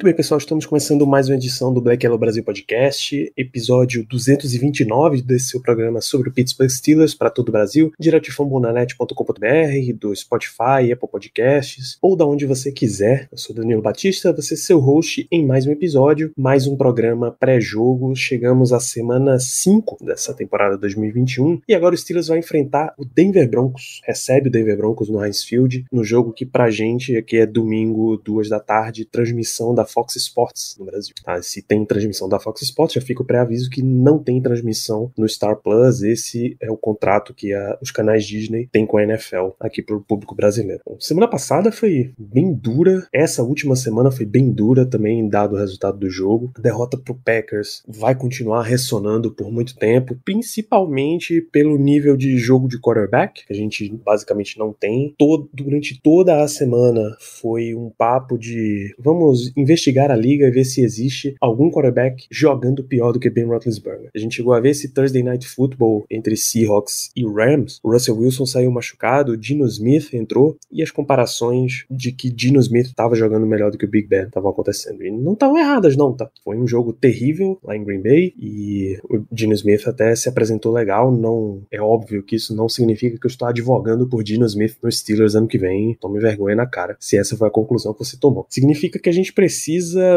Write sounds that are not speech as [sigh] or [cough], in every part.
Muito bem, pessoal, estamos começando mais uma edição do Black Yellow Brasil Podcast, episódio 229 desse seu programa sobre o Pittsburgh Steelers para todo o Brasil, direto de fambonanet.com.br, do Spotify, Apple Podcasts, ou da onde você quiser. Eu sou Danilo Batista, você é seu host em mais um episódio, mais um programa pré-jogo. Chegamos à semana 5 dessa temporada 2021 e agora o Steelers vai enfrentar o Denver Broncos. Recebe o Denver Broncos no Heinz Field, no jogo que pra gente aqui é domingo, duas da tarde, transmissão da Fox Sports no Brasil. Tá? Se tem transmissão da Fox Sports, já fica o pré-aviso que não tem transmissão no Star Plus. Esse é o contrato que a, os canais Disney têm com a NFL aqui para o público brasileiro. Bom, semana passada foi bem dura, essa última semana foi bem dura também, dado o resultado do jogo. A derrota para o Packers vai continuar ressonando por muito tempo, principalmente pelo nível de jogo de quarterback, que a gente basicamente não tem. Todo, durante toda a semana foi um papo de vamos investigar a liga e ver se existe algum quarterback jogando pior do que Ben Roethlisberger. A gente chegou a ver esse Thursday Night Football entre Seahawks e Rams. O Russell Wilson saiu machucado, Dino Smith entrou e as comparações de que Dino Smith estava jogando melhor do que o Big Ben estavam acontecendo. E não estavam erradas, não, tá? Foi um jogo terrível lá em Green Bay e o Dino Smith até se apresentou legal. Não é óbvio que isso não significa que eu estou advogando por Dino Smith nos Steelers ano que vem. Tome vergonha na cara, se essa foi a conclusão que você tomou. Significa que a gente precisa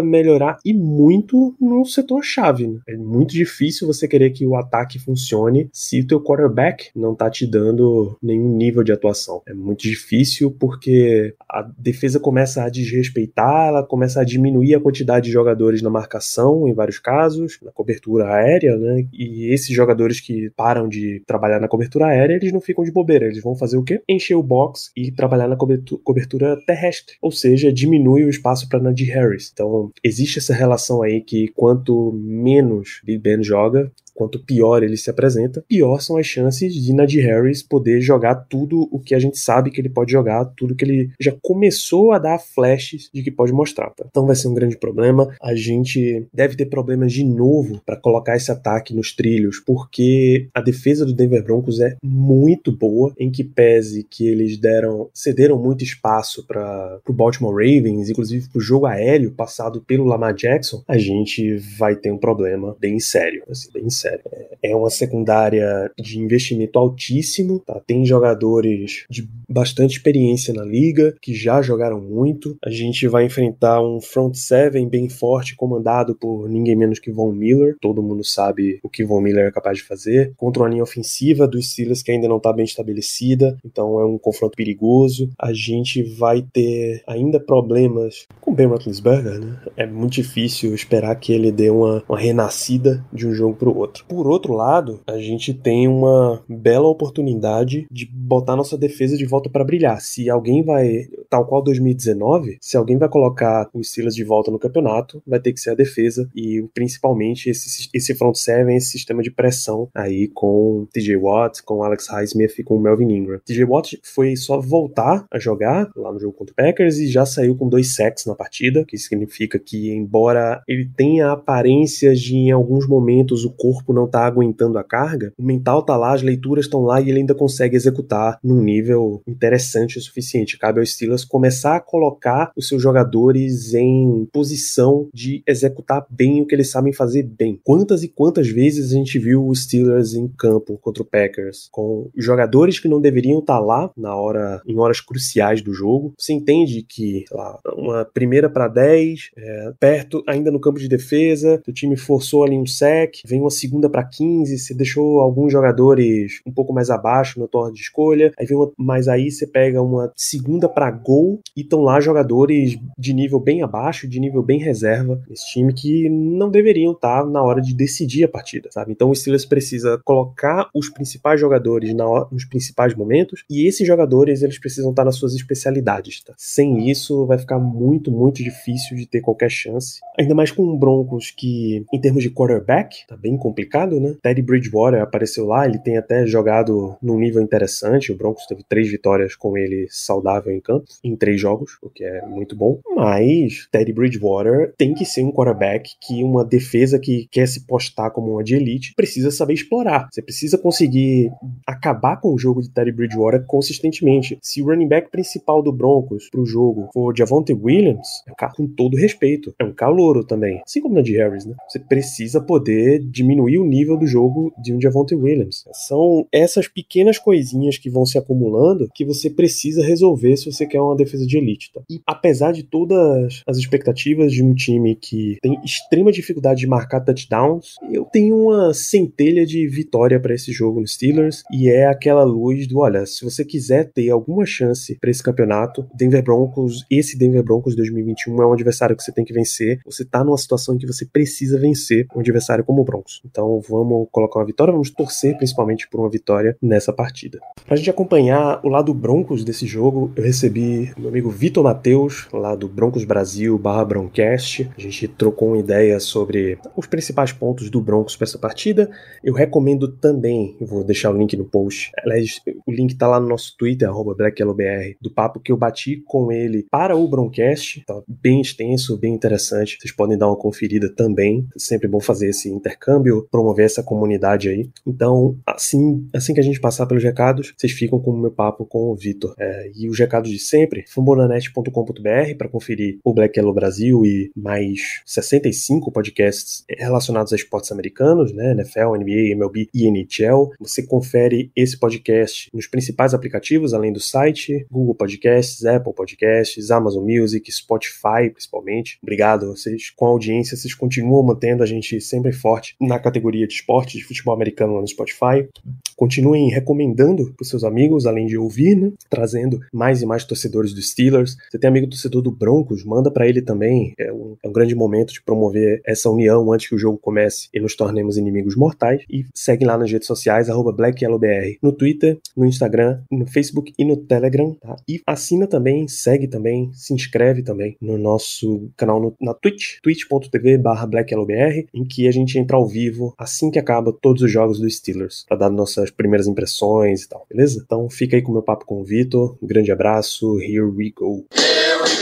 melhorar e muito no setor chave. Né? É muito difícil você querer que o ataque funcione se o teu quarterback não tá te dando nenhum nível de atuação. É muito difícil porque a defesa começa a desrespeitar, ela começa a diminuir a quantidade de jogadores na marcação, em vários casos, na cobertura aérea, né? E esses jogadores que param de trabalhar na cobertura aérea, eles não ficam de bobeira, eles vão fazer o quê? Encher o box e trabalhar na cobertura terrestre, ou seja, diminui o espaço para Najee Harris. Então, existe essa relação aí que quanto menos Big Ben joga, quanto pior ele se apresenta, pior são as chances de Najee Harris poder jogar tudo o que a gente sabe que ele pode jogar, tudo que ele já começou a dar flashes de que pode mostrar. Tá? Então vai ser um grande problema. A gente deve ter problemas de novo para colocar esse ataque nos trilhos, porque a defesa do Denver Broncos é muito boa, em que pese que eles deram cederam muito espaço para o Baltimore Ravens, inclusive para o jogo aéreo passado pelo Lamar Jackson, a gente vai ter um problema bem sério, assim, bem sério sério. É uma secundária de investimento altíssimo, tá? Tem jogadores de bastante experiência na liga, que já jogaram muito. A gente vai enfrentar um front seven bem forte, comandado por ninguém menos que Von Miller. Todo mundo sabe o que Von Miller é capaz de fazer. Contra uma linha ofensiva dos Steelers que ainda não está bem estabelecida, então é um confronto perigoso. A gente vai ter ainda problemas com Ben Roethlisberger, né? É muito difícil esperar que ele dê uma, uma renascida de um jogo para o outro. Por outro lado, a gente tem uma bela oportunidade de botar nossa defesa de volta para brilhar. Se alguém vai, tal qual 2019, se alguém vai colocar os Steelers de volta no campeonato, vai ter que ser a defesa e principalmente esse, esse front seven, esse sistema de pressão aí com TJ Watt, com Alex Highsmith e com Melvin Ingram. TJ Watt foi só voltar a jogar lá no jogo contra o Packers e já saiu com dois sacks na partida, que significa que embora ele tenha aparências de em alguns momentos o corpo não tá aguentando a carga, o mental tá lá, as leituras estão lá e ele ainda consegue executar num nível interessante o suficiente. Cabe ao Steelers começar a colocar os seus jogadores em posição de executar bem o que eles sabem fazer bem. Quantas e quantas vezes a gente viu os Steelers em campo contra o Packers com jogadores que não deveriam estar lá na hora em horas cruciais do jogo. Você entende que lá, uma primeira para 10, é, perto ainda no campo de defesa, o time forçou ali um sec, vem uma segunda para 15, você deixou alguns jogadores um pouco mais abaixo na tua de escolha, aí vem uma, mas aí você pega uma segunda para gol e estão lá jogadores de nível bem abaixo, de nível bem reserva, esse time que não deveriam estar na hora de decidir a partida, sabe? Então o Steelers precisa colocar os principais jogadores na nos principais momentos e esses jogadores eles precisam estar nas suas especialidades, tá? Sem isso vai ficar muito, muito difícil de ter qualquer chance. Ainda mais com o Broncos que, em termos de quarterback, tá bem complicado, né? Teddy Bridgewater apareceu lá, ele tem até jogado num nível interessante. O Broncos teve três vitórias com ele saudável em campo, em três jogos, o que é muito bom. Mas Teddy Bridgewater tem que ser um quarterback que uma defesa que quer se postar como uma de elite precisa saber explorar. Você precisa conseguir acabar com o jogo de Teddy Bridgewater consistentemente. Se o running back principal do Broncos pro jogo for Javonte Williams, é um cara com todo respeito, é um calouro também, assim como na de Harris, né? Você precisa poder diminuir o nível do jogo de um Javonte Williams. São essas pequenas coisinhas que vão se acumulando que você precisa resolver se você quer uma defesa de elite. Tá? E apesar de todas as expectativas de um time que tem extrema dificuldade de marcar touchdowns, eu tenho uma centelha de vitória para esse jogo no Steelers e é aquela luz do, olha, se você quiser ter alguma chance para esse campeonato, Denver Broncos, esse Denver Broncos 2021 é um adversário que você tem que vencer. Você tá numa situação em que você precisa vencer um adversário como o Broncos. Então vamos colocar uma vitória, vamos torcer principalmente por uma vitória nessa partida. Pra gente acompanhar o lado Broncos desse jogo, eu recebi meu amigo Vitor Matheus, lá do Broncos Brasil barra Broncast. A gente trocou uma ideia sobre os principais pontos do Broncos para essa partida. Eu recomendo também, vou deixar o link no post. O link tá lá no nosso Twitter, BlackYellowBR, do papo que eu bati com ele para o Broncast. Tá bem extenso, bem interessante. Vocês podem dar uma conferida também. É sempre bom fazer esse intercâmbio, promover essa comunidade aí. Então, assim, assim que a gente passar pelos recados, vocês ficam com o meu papo com o Vitor. É, e os recados de sempre, fambonanet.com.br para conferir o Black Yellow Brasil e mais 65 podcasts relacionados a esportes americanos, né? NFL, NBA, MLB e NHL. Você confere esse podcast nos principais aplicativos, além do site, Google Podcasts, Apple Podcasts, Amazon Music, Spotify, principalmente. Obrigado, vocês com a audiência, vocês continuam mantendo a gente sempre forte na categoria de esporte, de futebol americano lá no Spotify. Continuem recomendando para seus amigos, além de ouvir, né? Trazendo mais e mais torcedores dos Steelers. Você tem amigo torcedor do Broncos, manda para ele também. É um, é um grande momento de promover essa união antes que o jogo comece e nos tornemos inimigos mortais. E segue lá nas redes sociais, BlackYellowBR, no Twitter, no Instagram, no Facebook e no Telegram. Tá? E assina também, segue também, se inscreve também no nosso canal no, na Twitch, twitch.tv BlackYellowBR, em que a gente entra ao vivo assim que acaba todos os jogos dos Steelers, para dar nossas primeiras impressões e tal, beleza? Então fica aí com o meu papo com o Vitor. Um grande abraço, here we go.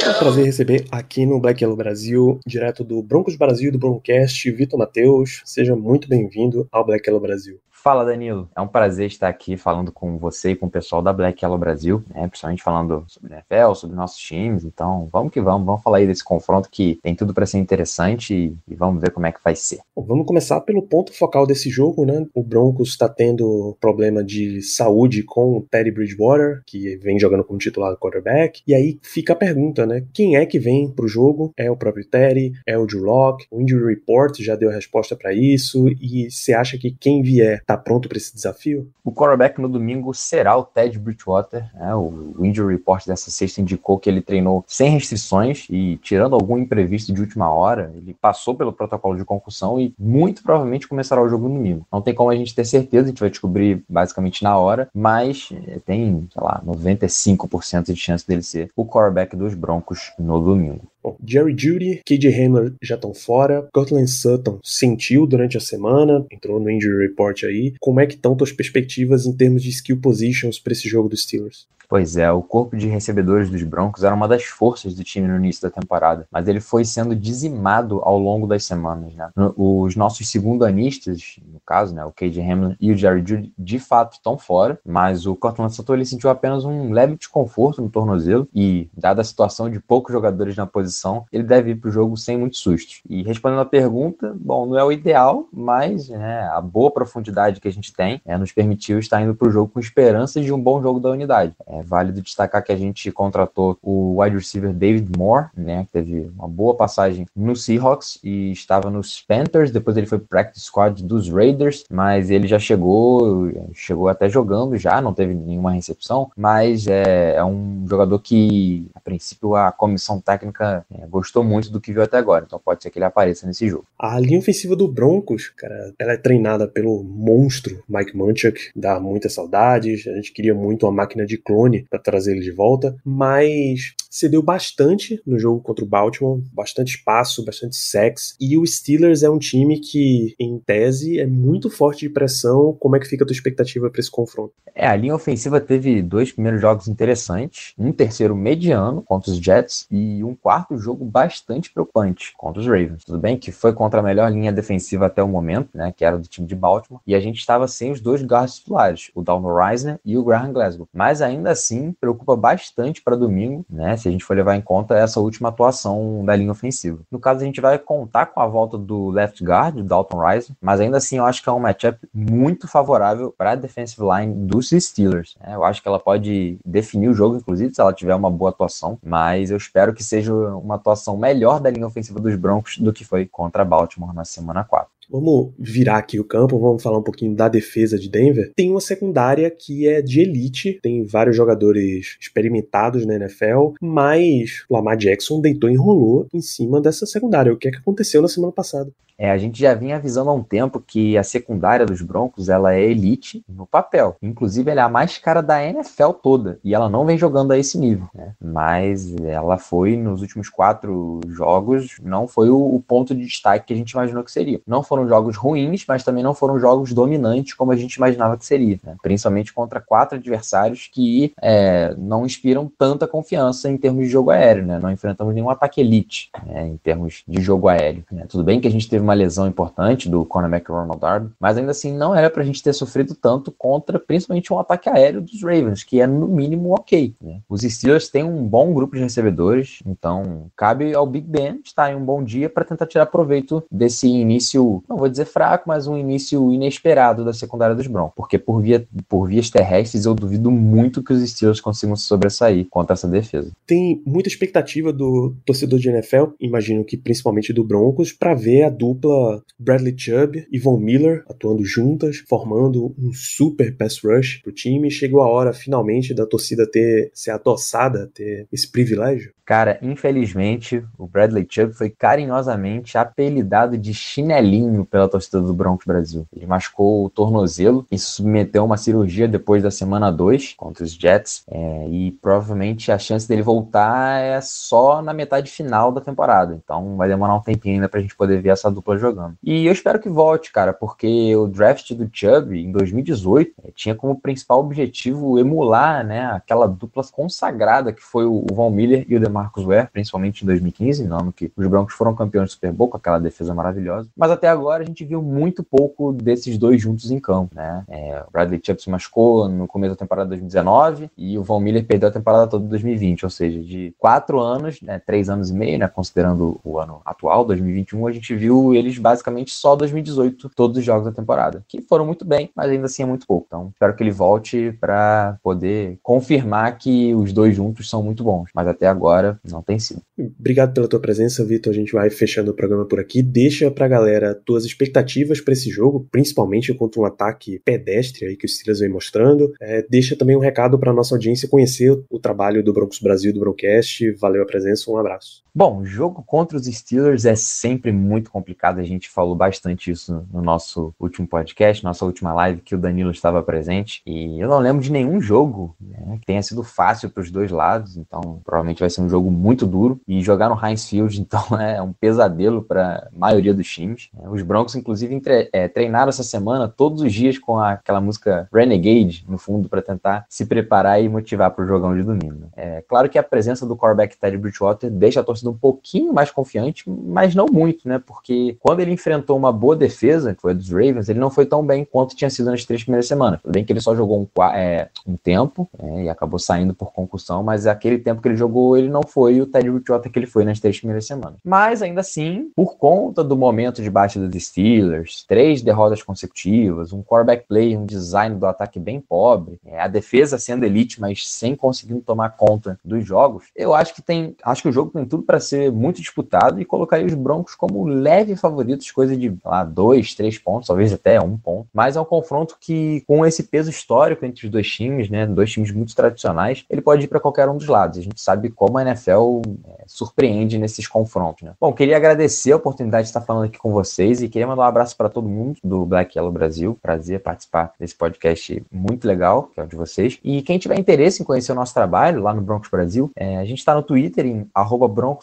É um prazer receber aqui no Black Yellow Brasil, direto do Broncos Brasil do Broncast, Vitor Matheus. Seja muito bem-vindo ao Black Yellow Brasil. Fala, Danilo. É um prazer estar aqui falando com você e com o pessoal da Black Yellow Brasil, né? principalmente falando sobre NFL, sobre nossos times. Então, vamos que vamos. Vamos falar aí desse confronto que tem tudo para ser interessante e, e, vamos ver como é que vai ser. Bom, vamos começar pelo ponto focal desse jogo, né? O Broncos está tendo problema de saúde com o Teddy Bridgewater, que vem jogando como titular quarterback. E aí fica a pergunta, né? Quem é que vem pro jogo? É o próprio Teddy? É o Drew Locke? O Injury Report já deu a resposta para isso. E você acha que quem vier tá pronto para esse desafio? O quarterback no domingo será o Ted Bridgewater. Né? O injury report dessa sexta indicou que ele treinou sem restrições e, tirando algum imprevisto de última hora, ele passou pelo protocolo de concussão e muito provavelmente começará o jogo no domingo. Não tem como a gente ter certeza, a gente vai descobrir basicamente na hora, mas eh, tem, sei lá, 95% de chance dele ser o quarterback dos Broncos no domingo. Bom, Jerry Judy, KJ Hamler já estão fora, Cortland Sutton sentiu durante a semana, entrou no injury report aí. Como é que estão tuas perspectivas em termos de skill positions para esse jogo dos Steelers? Pois é, o corpo de recebedores dos Broncos era uma das forças do time no início da temporada, mas ele foi sendo dizimado ao longo das semanas. Né? Os nossos segundo-anistas, no caso, né, o KJ Hamlin e o Jerry Judy, de fato estão fora, mas o Cortland Sutton ele sentiu apenas um leve desconforto no tornozelo e, dada a situação de poucos jogadores na posição, ele deve ir para o jogo sem muitos sustos. E respondendo à pergunta, bom, não é o ideal, mas né, a boa profundidade que a gente tem é, nos permitiu estar indo para o jogo com esperança de um bom jogo da unidade. É, é válido destacar que a gente contratou o wide receiver David Moore, né, que teve uma boa passagem no Seahawks e estava nos Panthers, depois ele foi practice squad dos Raiders, mas ele já chegou, chegou até jogando já, não teve nenhuma recepção, mas é, é um jogador que, a princípio, a comissão técnica é, gostou muito do que viu até agora, então pode ser que ele apareça nesse jogo. A linha ofensiva do Broncos, cara, ela é treinada pelo monstro Mike Munchak, dá muitas saudades, a gente queria muito uma máquina de clone para trazer ele de volta, mas cedeu bastante no jogo contra o Baltimore, bastante espaço, bastante sex. E o Steelers é um time que, em tese, é muito forte de pressão. Como é que fica a tua expectativa para esse confronto? É, a linha ofensiva teve dois primeiros jogos interessantes, um terceiro mediano contra os Jets e um quarto jogo bastante preocupante contra os Ravens. Tudo bem que foi contra a melhor linha defensiva até o momento, né, que era do time de Baltimore, e a gente estava sem os dois guards titulares, o Dalton Reisner e o Graham Glasgow. Mas ainda assim, preocupa bastante para domingo, né, se a gente for levar em conta essa última atuação da linha ofensiva. No caso, a gente vai contar com a volta do left guard, o Dalton Reisner, mas ainda assim eu acho que é um matchup muito favorável para a defensive line dos Steelers. Né? Eu acho que ela pode definir o jogo, inclusive, se ela tiver uma boa atuação, mas eu espero que seja uma atuação melhor da linha ofensiva dos Broncos do que foi contra Baltimore na semana 4. Vamos virar aqui o campo, vamos falar um pouquinho da defesa de Denver. Tem uma secundária que é de elite, tem vários jogadores experimentados na NFL, mas o Lamar Jackson deitou e enrolou em cima dessa secundária. O que é que aconteceu na semana passada? É, a gente já vinha avisando há um tempo que a secundária dos Broncos ela é elite no papel. Inclusive, ela é a mais cara da NFL toda. E ela não vem jogando a esse nível. Né? Mas ela foi, nos últimos quatro jogos, não foi o, o, ponto de destaque que a gente imaginou que seria. Não foram jogos ruins, mas também não foram jogos dominantes como a gente imaginava que seria. Né? Principalmente contra quatro adversários que é, não inspiram tanta confiança em termos de jogo aéreo. Né? Não enfrentamos nenhum ataque elite né? em termos de jogo aéreo. Né? Tudo bem que a gente teve uma uma lesão importante do cornerback Ronald Darby, mas ainda assim não era pra gente ter sofrido tanto contra principalmente um ataque aéreo dos Ravens, que é no mínimo ok. Né? Os Steelers têm um bom grupo de recebedores, então cabe ao Big Ben estar em um bom dia para tentar tirar proveito desse início, não vou dizer fraco, mas um início inesperado da secundária dos Broncos, porque por, via, por vias terrestres eu duvido muito que os Steelers consigam se sobressair contra essa defesa. Tem muita expectativa do torcedor de NFL, imagino que principalmente do Broncos, para ver a dupla dupla Bradley Chubb e Von Miller atuando juntas, formando um super pass rush pro time. Chegou a hora finalmente da torcida ter ser adoçada, ter esse privilégio. Cara, infelizmente, o Bradley Chubb foi carinhosamente apelidado de chinelinho pela torcida do Broncos Brasil. Ele machucou o tornozelo e submeteu uma cirurgia depois da semana 2 contra os Jets. É, e provavelmente a chance dele voltar é só na metade final da temporada. Então vai demorar um tempinho ainda pra gente poder ver essa dupla jogando. E eu espero que volte, cara, porque o draft do Chubb em 2018 é, tinha como principal objetivo emular né, aquela dupla consagrada que foi o Von Miller e o Marcus Ware, principalmente em 2015, no ano que os Broncos foram campeões do Super Bowl, com aquela defesa maravilhosa. Mas até agora a gente viu muito pouco desses dois juntos em campo, né? É, o Bradley Chubb se machucou no começo da temporada de 2019 e o Von Miller perdeu a temporada toda de 2020, ou seja, de quatro anos, né, três anos e meio, né, considerando o ano atual, 2021, a gente viu eles basicamente só 2018, todos os jogos da temporada, que foram muito bem, mas ainda assim é muito pouco. Então, espero que ele volte para poder confirmar que os dois juntos são muito bons. Mas até agora não tem sido. Obrigado pela tua presença, Vitor. A gente vai fechando o programa por aqui. Deixa pra galera tuas expectativas para esse jogo, principalmente contra um ataque pedestre aí que o Steelers vem mostrando. É, deixa também um recado para nossa audiência conhecer o trabalho do Broncos Brasil do Broncast. Valeu a presença, um abraço. Bom, jogo contra os Steelers é sempre muito complicado. A gente falou bastante isso no nosso último podcast, nossa última live que o Danilo estava presente. E eu não lembro de nenhum jogo né, que tenha sido fácil para os dois lados. Então, provavelmente vai ser um jogo muito duro. E jogar no Heinz Field, [laughs] então, é um pesadelo para a maioria dos times. É, os Broncos, inclusive, entre, é, treinaram essa semana todos os dias com aquela música Renegade no fundo para tentar se preparar e motivar para o jogão de domingo. É claro que a presença do quarterback Teddy Bridgewater deixa a torcida um pouquinho mais confiante, mas não muito, né? Porque quando ele enfrentou uma boa defesa, que foi a dos Ravens, ele não foi tão bem quanto tinha sido nas três primeiras semanas. Tudo bem que ele só jogou um, é, um tempo é, e acabou saindo por concussão, mas aquele tempo que ele jogou, ele não foi o Teddy Bridgewater que ele foi nas três primeiras semanas. Mas ainda assim, por conta do momento de baixa dos Steelers, três derrotas consecutivas, um quarterback play, um design do ataque bem pobre, é, a defesa sendo elite, mas sem conseguir tomar conta dos jogos, eu acho que tem, acho que o jogo tem tudo para ser muito disputado e colocaria os Broncos como leve favoritos, coisa de lá, dois, três pontos, talvez até um ponto. Mas é um confronto que, com esse peso histórico entre os dois times, né, dois times muito tradicionais, ele pode ir para qualquer um dos lados. A gente sabe como a NFL é, surpreende nesses confrontos. Né? Bom, queria agradecer a oportunidade de estar falando aqui com vocês e queria mandar um abraço para todo mundo do Black Yellow Brasil. Prazer participar desse podcast muito legal, que é o de vocês. E quem tiver interesse em conhecer o nosso trabalho lá no Broncos Brasil, é, a gente está no Twitter em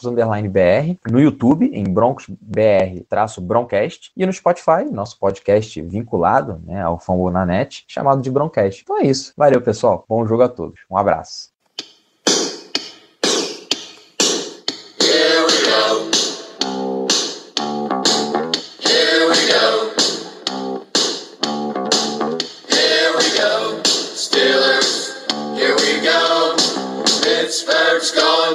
broncos_br, no YouTube em broncosbr-broncast e no Spotify, nosso podcast vinculado né, ao Fambonanet, chamado de Broncast. Então é isso. Valeu, pessoal. Bom jogo a todos. Um abraço.